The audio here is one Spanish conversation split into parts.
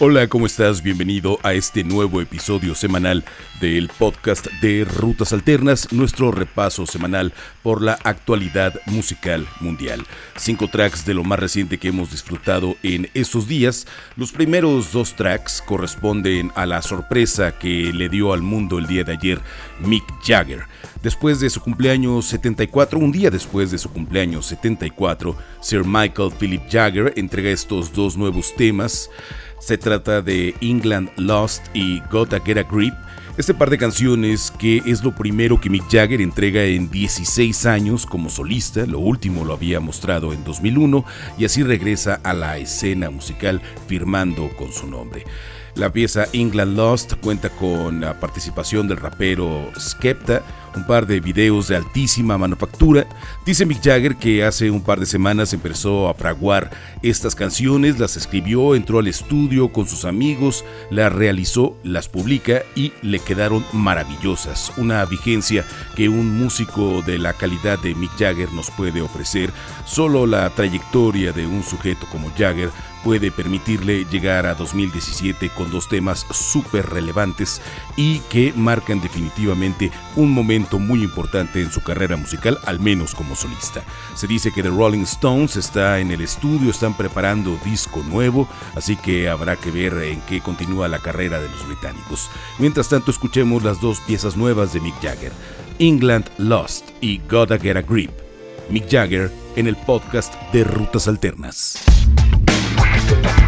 Hola, ¿cómo estás? Bienvenido a este nuevo episodio semanal del podcast de Rutas Alternas, nuestro repaso semanal por la actualidad musical mundial. Cinco tracks de lo más reciente que hemos disfrutado en estos días. Los primeros dos tracks corresponden a la sorpresa que le dio al mundo el día de ayer Mick Jagger. Después de su cumpleaños 74, un día después de su cumpleaños 74, Sir Michael Philip Jagger entrega estos dos nuevos temas. Se trata de England Lost y Gotta Get a Grip, este par de canciones que es lo primero que Mick Jagger entrega en 16 años como solista, lo último lo había mostrado en 2001 y así regresa a la escena musical firmando con su nombre. La pieza England Lost cuenta con la participación del rapero Skepta, un par de videos de altísima manufactura. Dice Mick Jagger que hace un par de semanas empezó a fraguar estas canciones, las escribió, entró al estudio con sus amigos, las realizó, las publica y le quedaron maravillosas. Una vigencia que un músico de la calidad de Mick Jagger nos puede ofrecer. Solo la trayectoria de un sujeto como Jagger puede permitirle llegar a 2017 con dos temas súper relevantes y que marcan definitivamente un momento muy importante en su carrera musical, al menos como solista. Se dice que The Rolling Stones está en el estudio, están preparando disco nuevo, así que habrá que ver en qué continúa la carrera de los británicos. Mientras tanto, escuchemos las dos piezas nuevas de Mick Jagger, England Lost y Gotta Get a Grip. Mick Jagger en el podcast de Rutas Alternas. Thank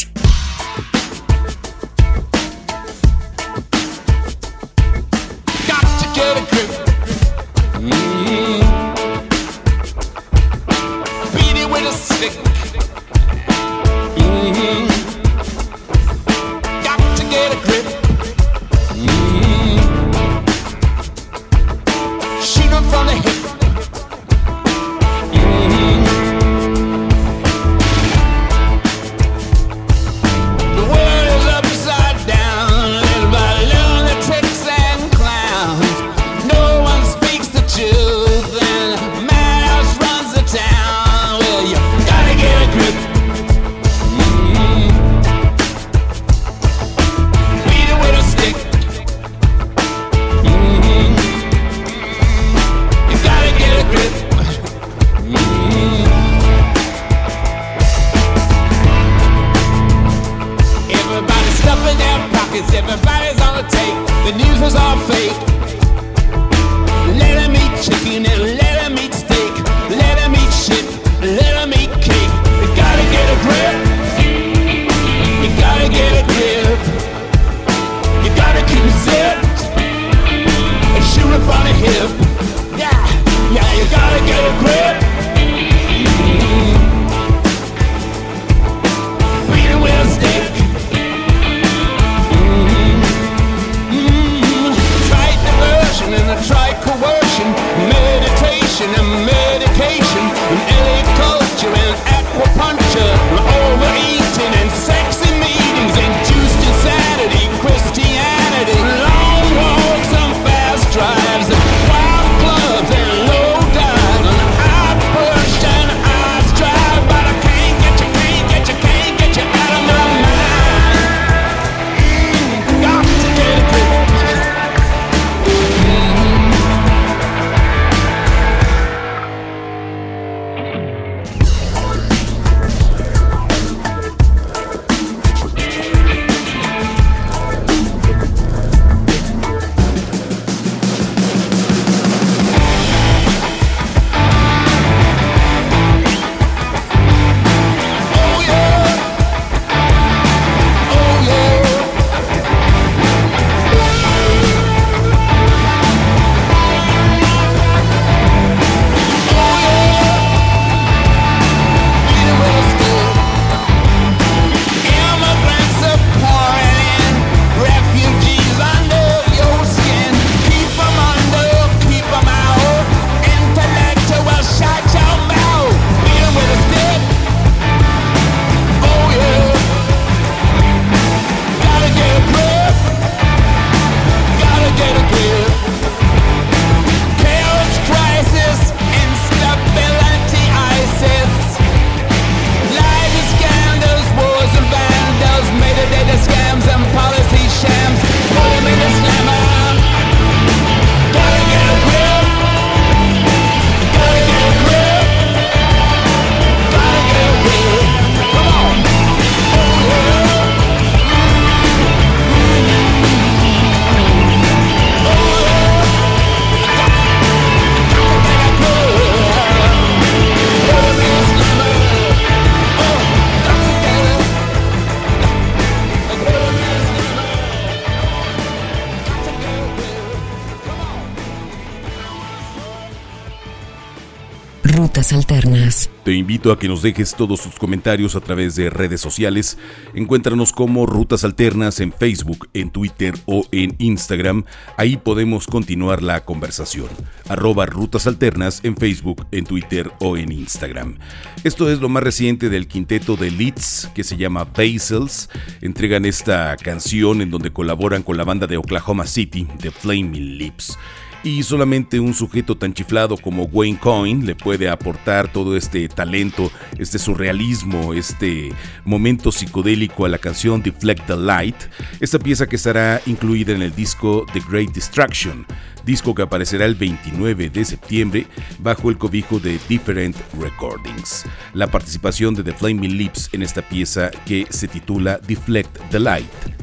Rutas Alternas. Te invito a que nos dejes todos tus comentarios a través de redes sociales. Encuéntranos como Rutas Alternas en Facebook, en Twitter o en Instagram. Ahí podemos continuar la conversación. Arroba Rutas Alternas en Facebook, en Twitter o en Instagram. Esto es lo más reciente del quinteto de Leeds que se llama Basils. Entregan esta canción en donde colaboran con la banda de Oklahoma City, The Flaming Lips y solamente un sujeto tan chiflado como Wayne Coyne le puede aportar todo este talento, este surrealismo, este momento psicodélico a la canción Deflect the Light, esta pieza que estará incluida en el disco The Great Distraction, disco que aparecerá el 29 de septiembre bajo el cobijo de Different Recordings. La participación de The Flaming Lips en esta pieza que se titula Deflect the Light.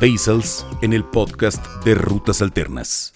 Basils en el podcast de Rutas Alternas.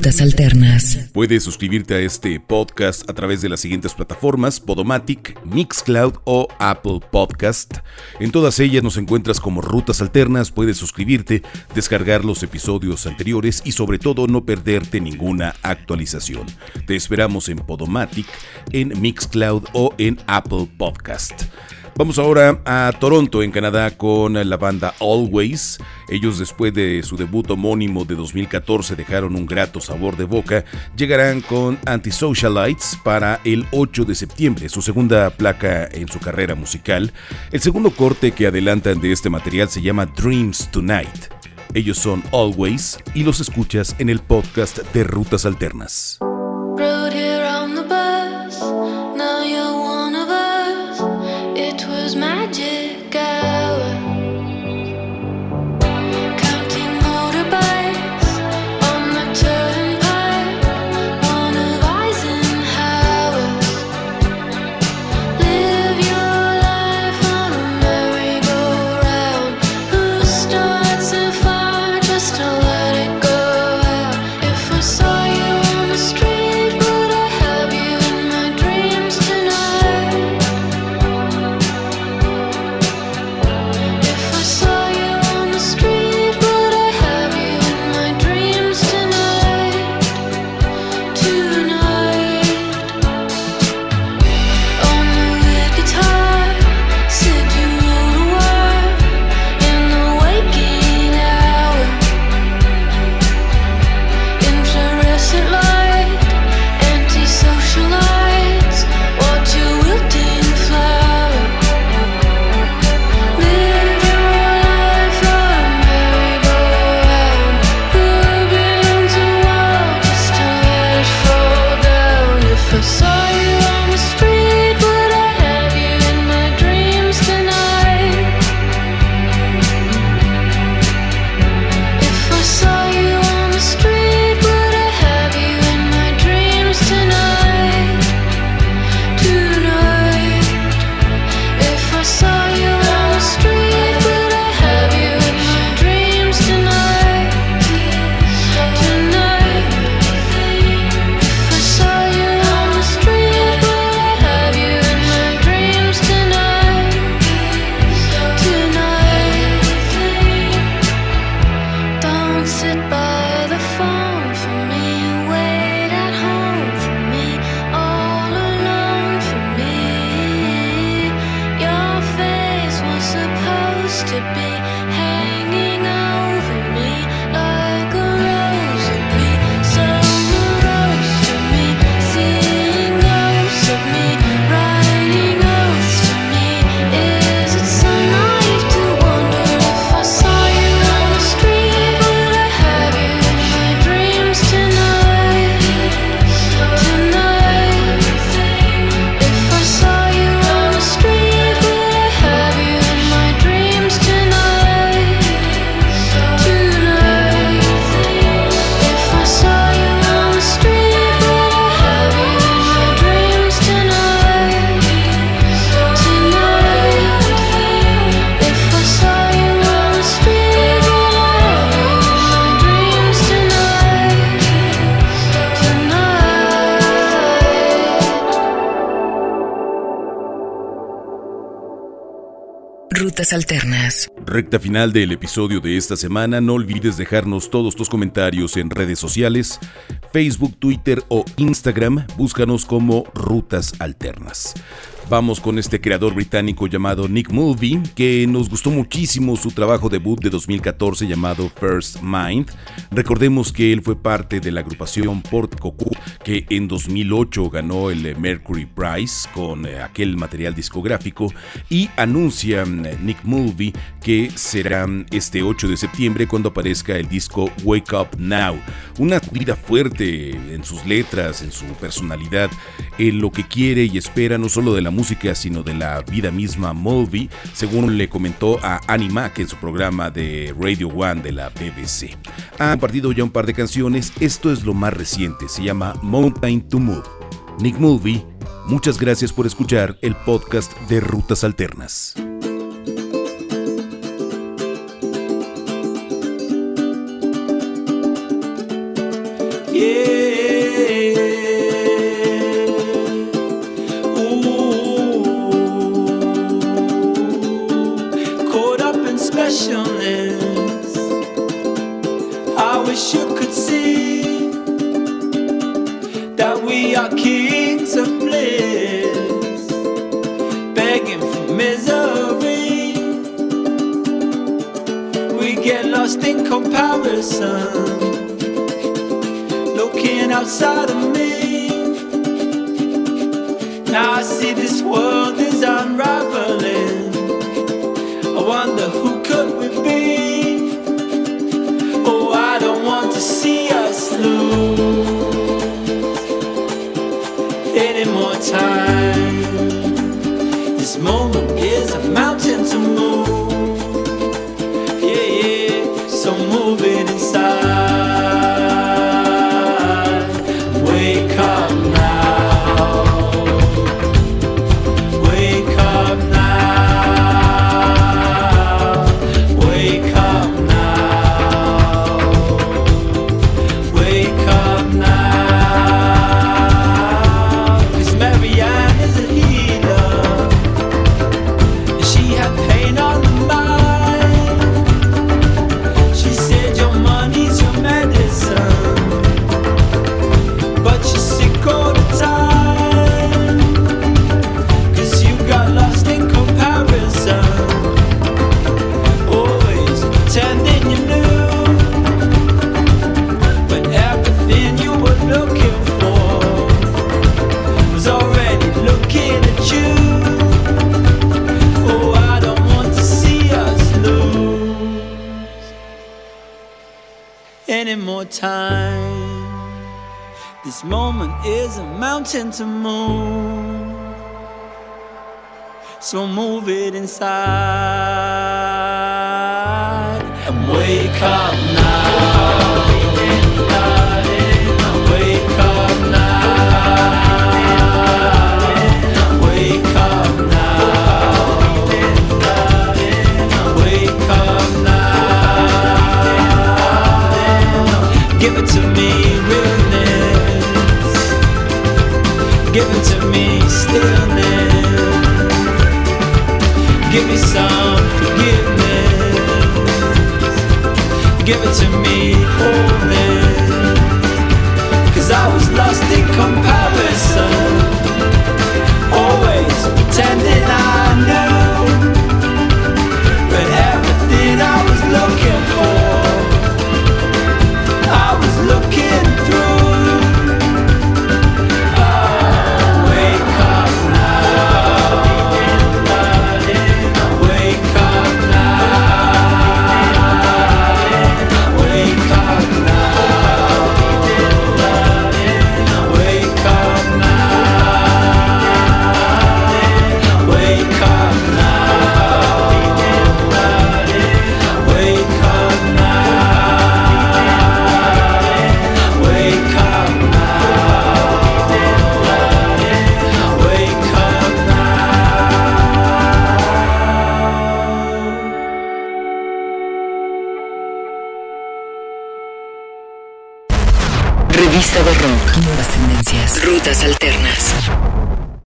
Rutas Alternas. Puedes suscribirte a este podcast a través de las siguientes plataformas: Podomatic, Mixcloud o Apple Podcast. En todas ellas nos encuentras como Rutas Alternas. Puedes suscribirte, descargar los episodios anteriores y, sobre todo, no perderte ninguna actualización. Te esperamos en Podomatic, en Mixcloud o en Apple Podcast. Vamos ahora a Toronto, en Canadá, con la banda Always. Ellos después de su debut homónimo de 2014 dejaron un grato sabor de boca. Llegarán con Antisocialites para el 8 de septiembre, su segunda placa en su carrera musical. El segundo corte que adelantan de este material se llama Dreams Tonight. Ellos son Always y los escuchas en el podcast de Rutas Alternas. Alternas. Recta final del episodio de esta semana. No olvides dejarnos todos tus comentarios en redes sociales, Facebook, Twitter o Instagram. Búscanos como Rutas Alternas. Vamos con este creador británico llamado Nick Mulvey, que nos gustó muchísimo su trabajo debut de 2014 llamado First Mind. Recordemos que él fue parte de la agrupación Port Cocu, que en 2008 ganó el Mercury Prize con eh, aquel material discográfico y anuncia eh, Nick Mulvey que será este 8 de septiembre cuando aparezca el disco Wake Up Now. Una vida fuerte en sus letras, en su personalidad, en lo que quiere y espera no solo de la música, música, sino de la vida misma Mulvey, según le comentó a Annie Mac en su programa de Radio One de la BBC. Ha compartido ya un par de canciones, esto es lo más reciente, se llama Mountain to Move. Nick Mulvey, muchas gracias por escuchar el podcast de Rutas Alternas. wish you could see that we are kings of bliss, begging for misery. We get lost in comparison, looking outside of me. Now I see this world is unraveling. I wonder who could we be? Time. This moment is a mountain to move. wanting to move. So move it inside and wake up.